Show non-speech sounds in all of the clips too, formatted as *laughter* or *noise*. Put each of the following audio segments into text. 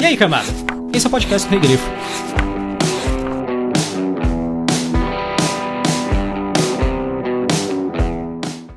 E aí, camada? Esse é o podcast do Rei Grifo.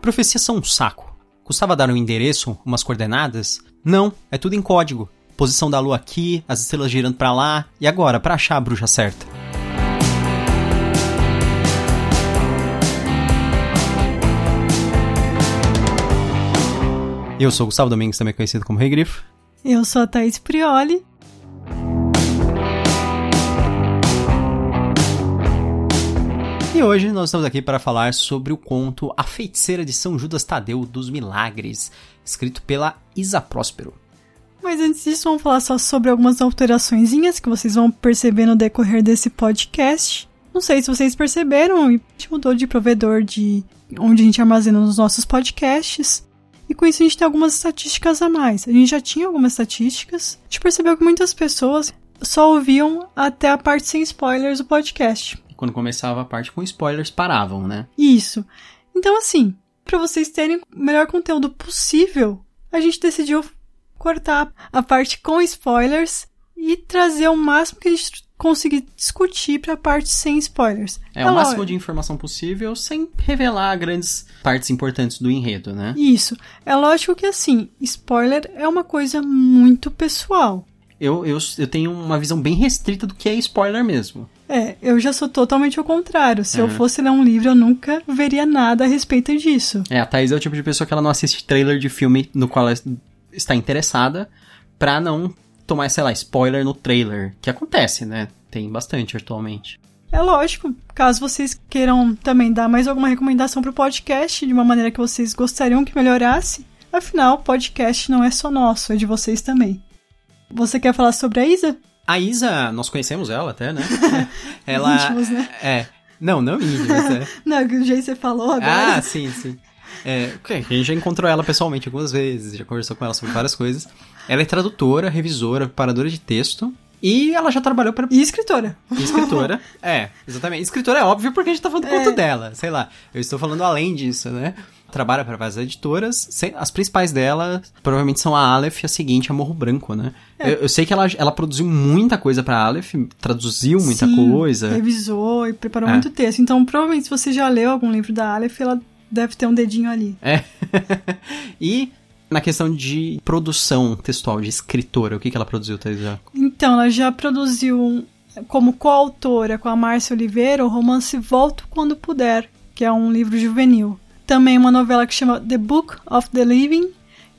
Profecias são um saco. Custava dar um endereço, umas coordenadas? Não, é tudo em código. Posição da lua aqui, as estrelas girando para lá, e agora, para achar a bruxa certa? Eu sou o Gustavo Domingues, também conhecido como Rei Grifo. Eu sou a Thaís Prioli. E hoje nós estamos aqui para falar sobre o conto A Feiticeira de São Judas Tadeu dos Milagres, escrito pela Isa Próspero. Mas antes disso, vamos falar só sobre algumas alterações que vocês vão perceber no decorrer desse podcast. Não sei se vocês perceberam, a gente mudou de provedor de onde a gente armazena os nossos podcasts. E com isso a gente tem algumas estatísticas a mais. A gente já tinha algumas estatísticas. A gente percebeu que muitas pessoas só ouviam até a parte sem spoilers do podcast. Quando começava a parte com spoilers, paravam, né? Isso. Então, assim, para vocês terem o melhor conteúdo possível, a gente decidiu cortar a parte com spoilers e trazer o máximo que a gente conseguir discutir para a parte sem spoilers. É, é o máximo de informação possível sem revelar grandes partes importantes do enredo, né? Isso. É lógico que assim, spoiler é uma coisa muito pessoal. Eu, eu, eu tenho uma visão bem restrita do que é spoiler mesmo. É, eu já sou totalmente ao contrário. Se eu fosse ler um livro, eu nunca veria nada a respeito disso. É, a Thaís é o tipo de pessoa que ela não assiste trailer de filme no qual ela está interessada pra não tomar, sei lá, spoiler no trailer. Que acontece, né? Tem bastante atualmente. É lógico, caso vocês queiram também dar mais alguma recomendação pro podcast, de uma maneira que vocês gostariam que melhorasse, afinal, podcast não é só nosso, é de vocês também. Você quer falar sobre a Isa? A Isa, nós conhecemos ela até, né? *laughs* ela. Íntimos, né? É. Não, não íntimos, é. *laughs* não, do jeito que você falou agora. Ah, sim, sim. É, a gente já encontrou ela pessoalmente algumas vezes, já conversou com ela sobre várias coisas. Ela é tradutora, revisora, preparadora de texto. E ela já trabalhou para E escritora. E escritora. *laughs* é, exatamente. Escritora é óbvio porque a gente tá falando do é. conto dela. Sei lá. Eu estou falando além disso, né? Trabalha para várias editoras. As principais delas provavelmente são a Aleph e a seguinte, a Morro Branco, né? É. Eu, eu, sei que ela, ela produziu muita coisa pra Aleph, traduziu muita Sim, coisa. Revisou e preparou é. muito texto. Então, provavelmente, se você já leu algum livro da Aleph, ela deve ter um dedinho ali. É. *laughs* e na questão de produção textual, de escritora, o que, que ela produziu, Thais? Então, ela já produziu como coautora com a Márcia Oliveira o romance Volto Quando Puder, que é um livro juvenil. Também uma novela que chama The Book of the Living,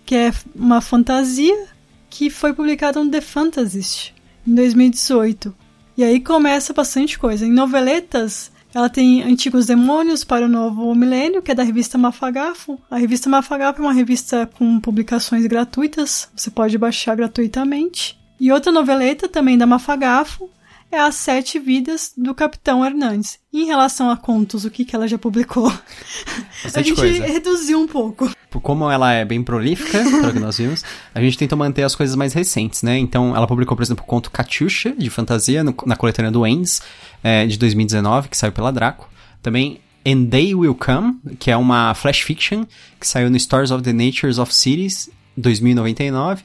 que é uma fantasia que foi publicada no The Fantasist em 2018. E aí começa bastante coisa. Em noveletas, ela tem Antigos Demônios para o Novo Milênio, que é da revista Mafagafo. A revista Mafagafo é uma revista com publicações gratuitas, você pode baixar gratuitamente. E outra noveleta também da Mafagafo é As Sete Vidas do Capitão Hernandes. E em relação a contos, o que, que ela já publicou? *laughs* Bastante a gente coisa. reduziu um pouco. Como ela é bem prolífica, *laughs* pelo que nós vimos, a gente tentou manter as coisas mais recentes, né? Então, ela publicou, por exemplo, o conto Katyusha, de fantasia, no, na coletânea do Endes, é, de 2019, que saiu pela Draco. Também And They Will Come, que é uma flash fiction que saiu no Stories of the Natures of Cities 2099,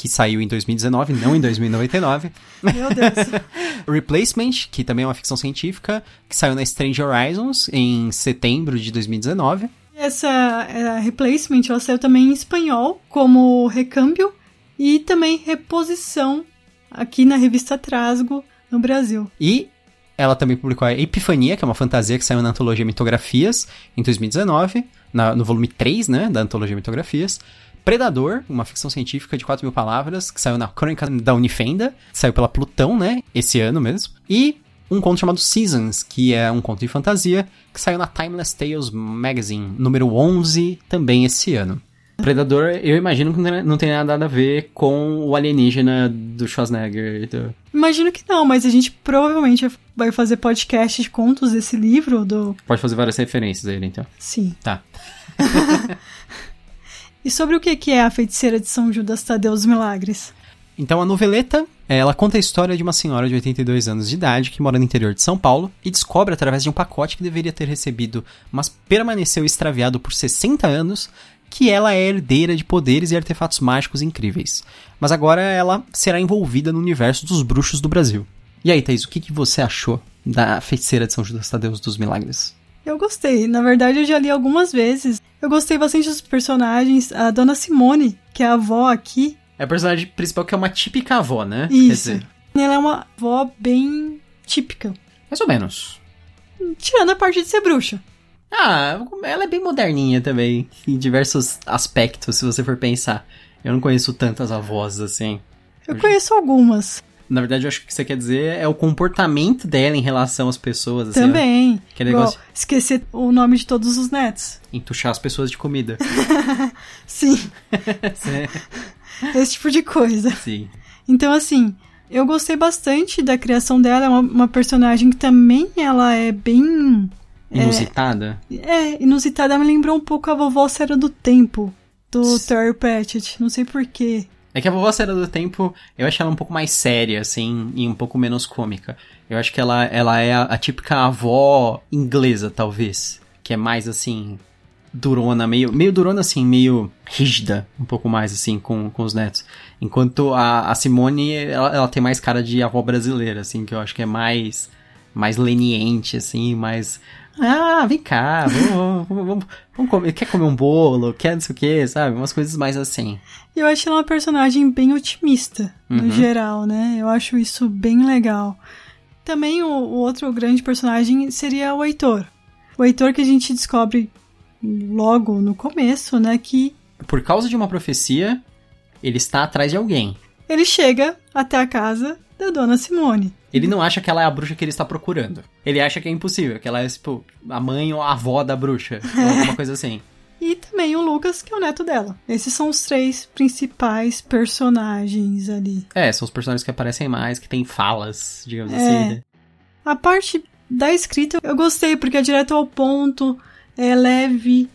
que saiu em 2019, não em 2099. Meu Deus. *laughs* Replacement, que também é uma ficção científica, que saiu na Strange Horizons em setembro de 2019. Essa é, Replacement, ela saiu também em espanhol, como Recâmbio, e também Reposição, aqui na revista Trasgo, no Brasil. E ela também publicou a Epifania, que é uma fantasia que saiu na antologia Mitografias em 2019, na, no volume 3, né, da antologia Mitografias. Predador, uma ficção científica de 4 mil palavras, que saiu na Crônica da Unifenda, saiu pela Plutão, né, esse ano mesmo. E um conto chamado Seasons, que é um conto de fantasia, que saiu na Timeless Tales Magazine, número 11, também esse ano. Predador, eu imagino que não tem nada a ver com o alienígena do Schwarzenegger. Do... Imagino que não, mas a gente provavelmente vai fazer podcast de contos desse livro do. Pode fazer várias referências a ele, então. Sim. Tá. *laughs* e sobre o que é a feiticeira de São Judas Tadeu dos Milagres? Então a noveleta, ela conta a história de uma senhora de 82 anos de idade que mora no interior de São Paulo e descobre através de um pacote que deveria ter recebido, mas permaneceu extraviado por 60 anos, que ela é herdeira de poderes e artefatos mágicos incríveis. Mas agora ela será envolvida no universo dos bruxos do Brasil. E aí, Thaís, o que, que você achou da feiticeira de São Judas Tadeu dos Milagres? Eu gostei. Na verdade, eu já li algumas vezes. Eu gostei bastante dos personagens. A Dona Simone, que é a avó aqui. É a personagem principal que é uma típica avó, né? Isso. Ela é uma avó bem típica. Mais ou menos. Tirando a parte de ser bruxa. Ah, ela é bem moderninha também, em diversos aspectos, se você for pensar. Eu não conheço tantas avós assim. Eu conheço algumas. Na verdade, eu acho que o que você quer dizer é o comportamento dela em relação às pessoas. Assim, Também. Que negócio... Igual, esquecer o nome de todos os netos. Entuchar as pessoas de comida. *laughs* Sim. *laughs* Esse tipo de coisa. Sim. Então, assim, eu gostei bastante da criação dela. É uma, uma personagem que também ela é bem Inusitada? É, é, inusitada. Me lembrou um pouco a vovó Cera do Tempo, do Terry Pratchett. Não sei porquê. É que a vovó Cera do Tempo, eu acho ela um pouco mais séria, assim, e um pouco menos cômica. Eu acho que ela, ela é a, a típica avó inglesa, talvez. Que é mais, assim, durona, meio, meio durona, assim, meio rígida, um pouco mais, assim, com, com os netos. Enquanto a, a Simone, ela, ela tem mais cara de avó brasileira, assim, que eu acho que é mais mais leniente, assim, mais ah, vem cá, vamos, vamos, vamos, vamos comer, quer comer um bolo, quer não sei o que, sabe? Umas coisas mais assim. Eu acho ela uma personagem bem otimista, no uhum. geral, né? Eu acho isso bem legal. Também o, o, outro grande personagem seria o Heitor. O Heitor que a gente descobre logo no começo, né, que... Por causa de uma profecia, ele está atrás de alguém. Ele chega até a casa da Dona Simone. Ele não acha que ela é a bruxa que ele está procurando. Ele acha que é impossível, que ela é, tipo, a mãe ou a avó da bruxa. ou alguma coisa assim. *laughs* E também o Lucas, que é o neto dela. Esses são os três principais personagens ali. É, são os personagens que aparecem mais, que têm falas, digamos é. assim. Né? A parte da escrita eu gostei, porque é direto ao ponto, é leve,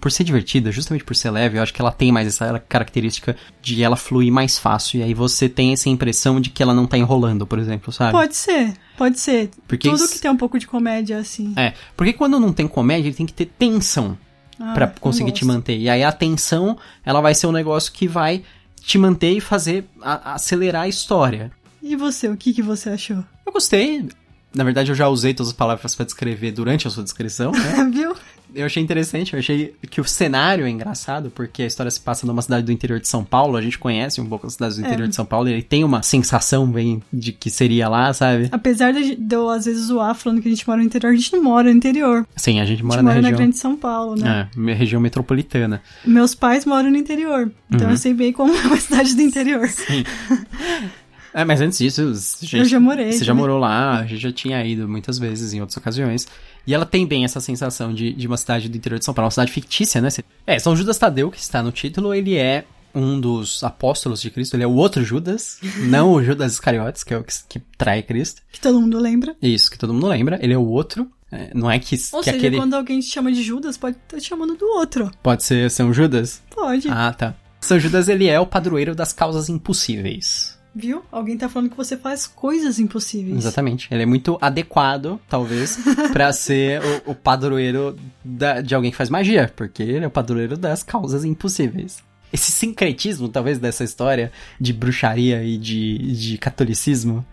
por ser divertida, justamente por ser leve, eu acho que ela tem mais essa característica de ela fluir mais fácil. E aí você tem essa impressão de que ela não tá enrolando, por exemplo, sabe? Pode ser, pode ser. Porque Tudo que tem um pouco de comédia, assim. É, porque quando não tem comédia, ele tem que ter tensão ah, para conseguir te manter. E aí a tensão, ela vai ser um negócio que vai te manter e fazer a, acelerar a história. E você, o que, que você achou? Eu gostei. Na verdade, eu já usei todas as palavras para descrever durante a sua descrição, né? *laughs* Viu? Eu achei interessante, eu achei que o cenário é engraçado, porque a história se passa numa cidade do interior de São Paulo, a gente conhece um pouco as cidades do interior é. de São Paulo, e ele tem uma sensação bem de que seria lá, sabe? Apesar de, de eu às vezes zoar falando que a gente mora no interior, a gente não mora no interior. Sim, a gente mora, a gente na, mora região... na grande São Paulo, né? É, região metropolitana. Meus pais moram no interior, então uhum. eu sei bem como é uma cidade do interior. Sim. *laughs* É, mas antes disso, gente, eu já morei. Você já morou lá, a gente já tinha ido muitas vezes em outras ocasiões. E ela tem bem essa sensação de, de uma cidade do interior de São Paulo, uma cidade fictícia, né? É, São Judas Tadeu, que está no título, ele é um dos apóstolos de Cristo, ele é o outro Judas, *laughs* não o Judas Iscariotes, que é o que, que trai Cristo. Que todo mundo lembra. Isso, que todo mundo lembra, ele é o outro. É, não é que, Ou que seja, aquele... quando alguém te chama de Judas, pode estar te chamando do outro. Pode ser São Judas? Pode. Ah, tá. São Judas, ele é o padroeiro das causas impossíveis. Viu? Alguém tá falando que você faz coisas impossíveis. Exatamente. Ele é muito adequado, talvez, *laughs* para ser o, o padroeiro da, de alguém que faz magia, porque ele é o padroeiro das causas impossíveis. Esse sincretismo, talvez, dessa história de bruxaria e de, de catolicismo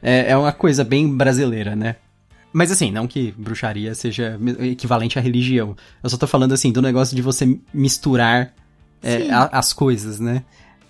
é, é uma coisa bem brasileira, né? Mas assim, não que bruxaria seja equivalente à religião. Eu só tô falando assim do negócio de você misturar é, a, as coisas, né?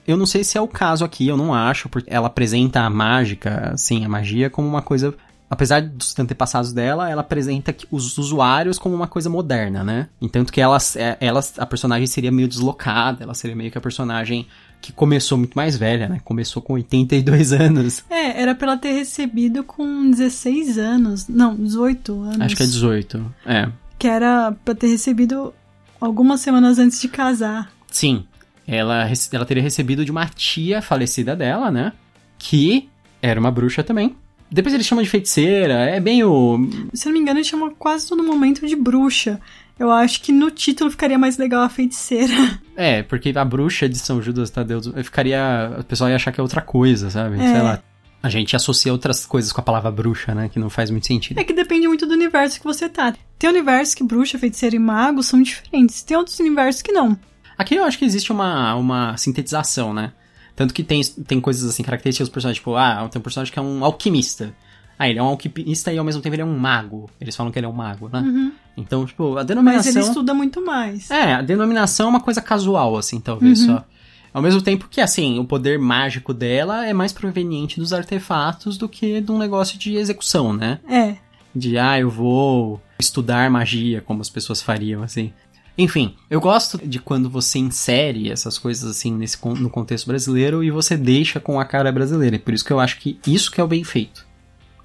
Eu não sei se é o caso aqui, eu não acho, porque ela apresenta a mágica, assim, a magia como uma coisa apesar dos antepassados dela, ela apresenta os usuários como uma coisa moderna, né? Entanto que ela, é, ela, a personagem seria meio deslocada, ela seria meio que a personagem que começou muito mais velha, né? Começou com 82 *laughs* anos. É, era pra ela ter recebido com 16 anos. Não, 18 anos. Acho que é 18, é. Que era pra ter recebido algumas semanas antes de casar. Sim, ela, ela teria recebido de uma tia falecida dela, né? Que era uma bruxa também. Depois eles chamam de feiticeira, é bem o. Se não me engano, eles chamam quase todo momento de bruxa. Eu acho que no título ficaria mais legal a feiticeira. *laughs* É, porque a bruxa de São Judas Tadeu ficaria. O pessoal ia achar que é outra coisa, sabe? É. Sei lá. A gente associa outras coisas com a palavra bruxa, né? Que não faz muito sentido. É que depende muito do universo que você tá. Tem universos que bruxa, feiticeira e mago são diferentes. Tem outros universos que não. Aqui eu acho que existe uma, uma sintetização, né? Tanto que tem, tem coisas assim, características dos personagens, tipo, ah, tem um personagem que é um alquimista. Ah, ele é um alquimista e ao mesmo tempo ele é um mago. Eles falam que ele é um mago, né? Uhum. Então, tipo, a denominação. Mas ele estuda muito mais. É, a denominação é uma coisa casual, assim, talvez Uhum. só. Ao mesmo tempo que, assim, o poder mágico dela é mais proveniente dos artefatos do que de um negócio de execução, né? É. De, ah, eu vou estudar magia, como as pessoas fariam, assim. Enfim, eu gosto de quando você insere essas coisas, assim, nesse, no contexto brasileiro e você deixa com a cara brasileira. E por isso que eu acho que isso que é o bem feito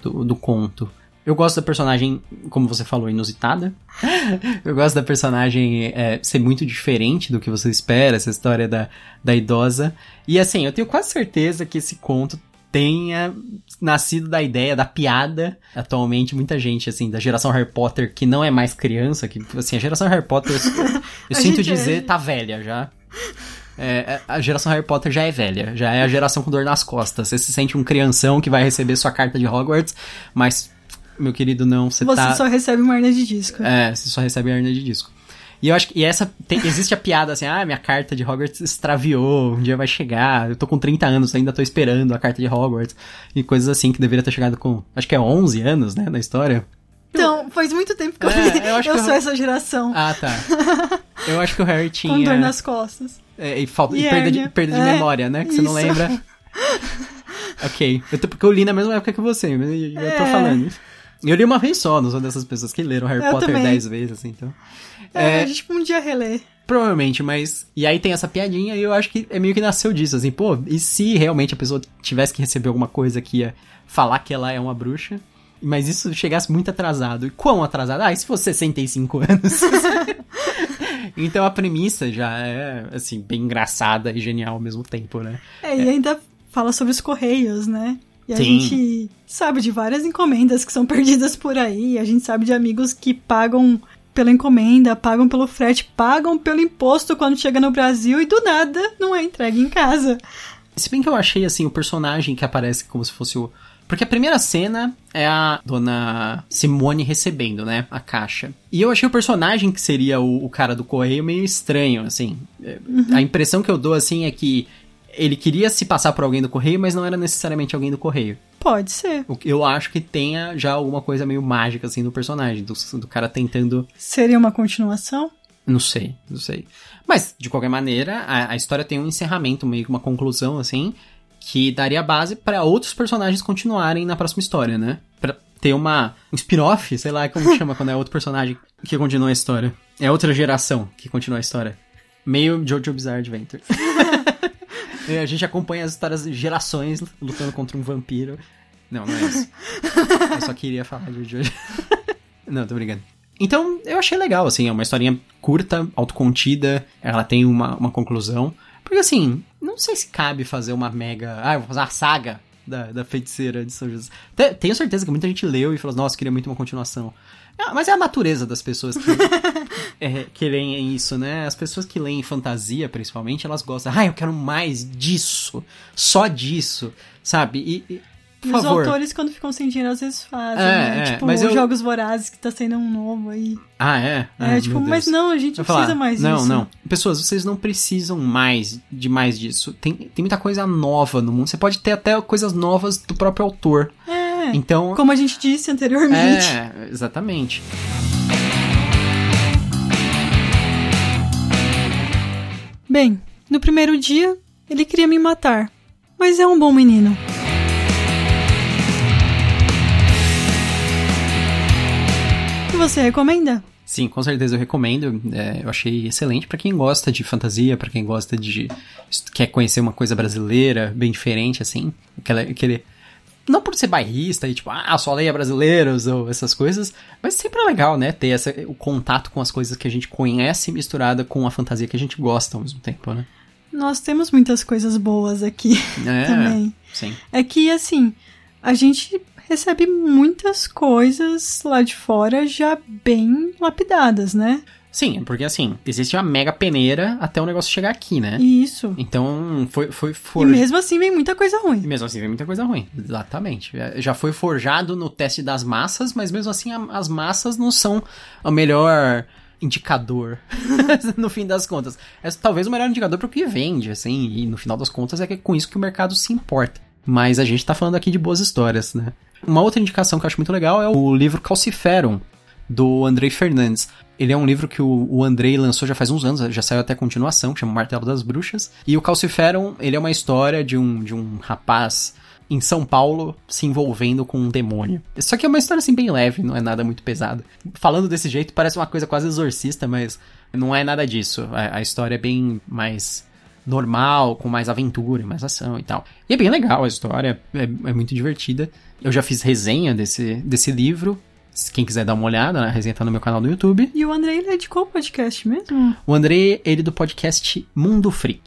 do, do conto. Eu gosto da personagem, como você falou, inusitada. *laughs* Eu gosto da personagem é, ser muito diferente do que você espera, essa história da, da idosa. E assim, eu tenho quase certeza que esse conto tenha nascido da ideia, da piada. Atualmente, muita gente, assim, da geração Harry Potter, que não é mais criança, que, assim, a geração Harry Potter, eu, eu *laughs* sinto é- dizer, tá velha já. É, a geração Harry Potter já é velha, já é a geração com dor nas costas. Você se sente um crianção que vai receber sua carta de Hogwarts, mas, meu querido, não, você, Você tá... só recebe uma hernia de disco. É, você só recebe a hernia de disco. E eu acho que e essa tem- existe a piada assim, ah, minha carta de Hogwarts extraviou, um dia vai chegar, eu tô com 30 anos, ainda tô esperando a carta de Hogwarts, e coisas assim que deveria ter chegado com, acho que é 11 anos, né, na história. Então, faz muito tempo que eu É, eu Eu, acho que eu- sou essa geração. Ah, tá. Eu acho que o Harry tinha *laughs* Com dor nas costas. é, e, falta, e E perda, de, perda de É, memória, né, que você não isso. lembra. *laughs* ok, eu tô, porque eu li na mesma época que você, eu, eu tô É. falando. Eu li uma vez só, não sou dessas pessoas que leram Harry Eu Potter também. 10 vezes, assim, então... É, a gente um dia reler. Provavelmente, mas. E aí tem essa piadinha e eu acho que é meio que nasceu disso, assim, pô, e se realmente a pessoa tivesse que receber alguma coisa que ia falar que ela é uma bruxa, mas isso chegasse muito atrasado. E quão atrasado? Ah, e se fosse 65 *laughs* anos? *laughs* então a premissa já é, assim, bem engraçada e genial ao mesmo tempo, né? É, e ainda fala sobre os correios, né? E a Sim. gente sabe de várias encomendas que são perdidas por aí. A gente sabe de amigos que pagam pela encomenda, pagam pelo frete, pagam pelo imposto quando chega no Brasil e do nada não é entregue em casa. Se bem que eu achei, assim, o personagem que aparece como se fosse o. Porque a primeira cena é a dona Simone recebendo, né? A caixa. E eu achei o personagem que seria o, o cara do correio meio estranho, assim. É, A impressão que eu dou, assim, é que ele queria se passar por alguém do correio, mas não era necessariamente alguém do correio. Pode ser. Eu acho que tenha já alguma coisa meio mágica, assim, do personagem. Do, do cara tentando Seria uma continuação? não sei, não sei. Mas, de qualquer maneira, a, a história tem um encerramento, meio que uma conclusão, assim, que daria base para outros personagens continuarem na próxima história, né? Pra ter uma, um spin-off, sei lá como chama quando é outro personagem que continua a história. É outra geração que continua a história. Meio Jojo Bizarre Adventure. *laughs* A gente acompanha as histórias de gerações lutando contra um vampiro. Não, não é isso. *laughs* Eu só queria falar de Jojo. Não, tô brincando. Então, eu achei legal, assim, é uma historinha curta, autocontida, ela tem uma, uma conclusão. Porque, assim, não sei se cabe fazer uma mega. Ah, eu vou fazer uma saga da, da feiticeira de São José. Te- Tenho certeza que muita gente leu e falou, nossa, queria muito uma continuação. Ah, mas é a natureza das pessoas que, *laughs* é, que leem isso, né? As pessoas que leem fantasia, principalmente, elas gostam. Ah, eu quero mais disso, só disso, sabe? E, e, por os favor. autores, quando ficam sem dinheiro, às vezes fazem, É, né? é, tipo, mas eu- Jogos Vorazes, que tá sendo um novo aí. Ah, é? É, Ah, tipo, mas não, a gente não falar, precisa mais não, disso. Não, Pessoas, vocês não precisam mais de mais disso. Tem, tem muita coisa nova no mundo. Você pode ter até coisas novas do próprio autor. É, Então. como a gente disse anteriormente. É, exatamente. Bem, no primeiro dia, ele queria me matar. Mas é um bom menino. E você recomenda? Sim, com certeza eu recomendo. É, eu achei excelente pra quem gosta de fantasia, pra quem gosta de. quer conhecer uma coisa brasileira, bem diferente, assim. Aquela, aquele. Não por ser bairrista e tipo, ah, só leia brasileiros ou essas coisas, mas sempre é legal, né? Ter essa, o contato com as coisas que a gente conhece misturada com a fantasia que a gente gosta ao mesmo tempo, né? Nós temos muitas coisas boas aqui *laughs* É, também. sim. É que, assim, a gente recebe muitas coisas lá de fora já bem lapidadas, né? Sim, porque assim, existe uma mega peneira até o negócio chegar aqui, né? Isso. Então, foi, foi E forjado. mesmo assim vem muita coisa E ruim. mesmo assim vem muita coisa ruim. Exatamente. É, Já foi forjado no teste das massas, mas mesmo assim as massas não são a melhor indicador *laughs* no fim das contas. É talvez o melhor indicador para o que vende, assim, e no final das contas é que é com isso que o mercado se importa. Mas a gente tá falando aqui de boas histórias, né? Uma outra indicação que eu acho muito legal é o livro Calciferum, do Andrei Fernandes. Ele é um livro que o, Andrei lançou já faz uns anos, já saiu até continuação, que chama Martelo das Bruxas. E o Calciferum, ele é uma história de um, de um rapaz em São Paulo se envolvendo com um demônio. Só que é uma história assim bem leve, não é nada muito pesado. Falando desse jeito parece uma coisa quase exorcista, mas não é nada disso. A, a história é bem mais normal, com mais aventura, mais ação e tal. E é bem legal a história, é, é muito divertida. Eu já fiz resenha desse, desse livro, quem quiser dar uma olhada, né, a resenha tá no meu canal do YouTube. E o André, ele é de qual podcast mesmo? O André, ele é do podcast Mundo Freak.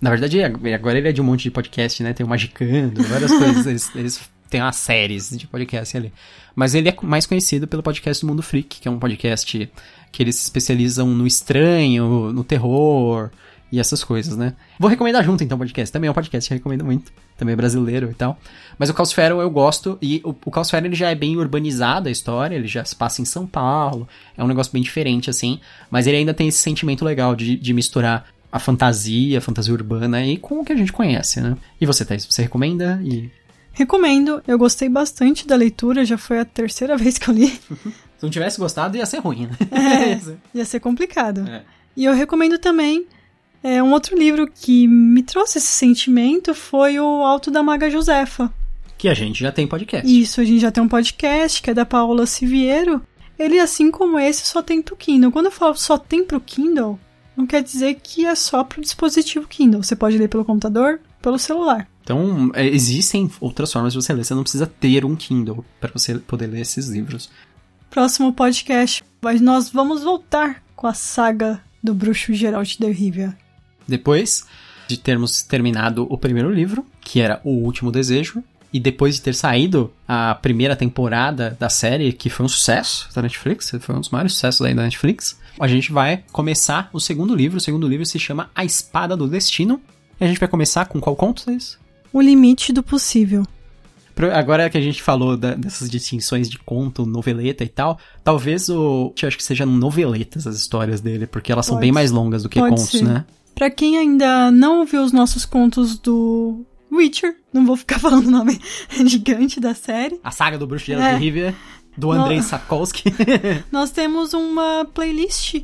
Na verdade, agora ele é de um monte de podcast, né? Tem o Magicando, várias *laughs* coisas. Eles, eles têm umas séries de podcast ali. Mas ele é mais conhecido pelo podcast do Mundo Freak, que é um podcast que eles se especializam no estranho, no terror, e essas coisas, né? Vou recomendar junto então o podcast. Também é um podcast que eu recomendo muito. Também é brasileiro e tal. Mas o Caosfera eu gosto. E o, o Caosfera ele já é bem urbanizado a história. Ele já se passa em São Paulo. É um negócio bem diferente, assim. Mas ele ainda tem esse sentimento legal de, de misturar a fantasia, a fantasia urbana aí com o que a gente conhece, né? E você, Thais, você recomenda? E... Recomendo. Eu gostei bastante da leitura. Já foi a terceira *laughs* vez que eu li. Se não tivesse gostado, ia ser ruim, né? É, *laughs* ia ser complicado. É. E eu recomendo também é, um outro livro que me trouxe esse sentimento foi o Alto da Maga Josefa. Que a gente já tem podcast. Isso, a gente já tem um podcast, que é da Paola Siviero. Ele, assim como esse, só tem pro Kindle. Quando eu falo só tem pro Kindle, não quer dizer que é só pro dispositivo Kindle. Você pode ler pelo computador, pelo celular. Então, é, existem outras formas de você ler. Você não precisa ter um Kindle para você poder ler esses livros. Próximo podcast, mas nós vamos voltar com a saga do bruxo Geralt de Rivia. Depois de termos terminado o primeiro livro, que era O Último Desejo, e depois de ter saído a primeira temporada da série, que foi um sucesso da Netflix, foi um dos maiores sucessos aí da Netflix, a gente vai começar o segundo livro. O segundo livro se chama A Espada do Destino. E a gente vai começar com qual conto, isso? O Limite do Possível. Agora que a gente falou da, dessas distinções de conto, noveleta e tal, talvez o. Eu acho que sejam noveletas as histórias dele, porque elas Pode. são bem mais longas do que Pode contos, ser. né? Para quem ainda não ouviu os nossos contos do Witcher, não vou ficar *laughs* falando o nome gigante da série. A saga do Bruxo de é. Rivia, do Andrei no... Sapkowski. *laughs* Nós temos uma playlist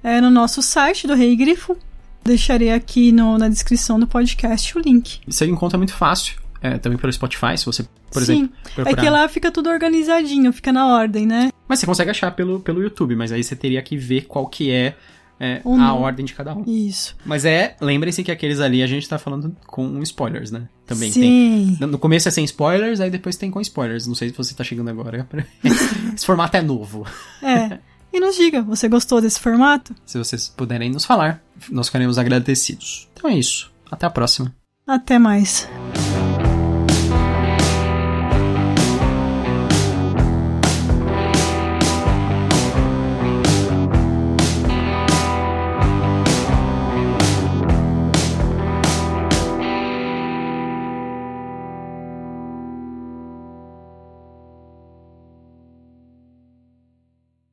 é, no nosso site do Rei Grifo. Deixarei aqui no, na descrição do podcast o link. Você encontra muito fácil. É, também pelo Spotify, se você, por Sim, exemplo. Procurar... É que lá fica tudo organizadinho, fica na ordem, né? Mas você consegue achar pelo, pelo YouTube, mas aí você teria que ver qual que é é, a ordem de cada um. Isso. Mas é, lembrem-se que aqueles ali a gente tá falando com spoilers, né? Também Sim. tem. No começo é sem spoilers, aí depois tem com spoilers. Não sei se você tá chegando agora. *laughs* Esse formato é novo. É. E nos diga, você gostou desse formato? Se vocês puderem nos falar, nós ficaremos agradecidos. Então é isso. Até a próxima. Até mais.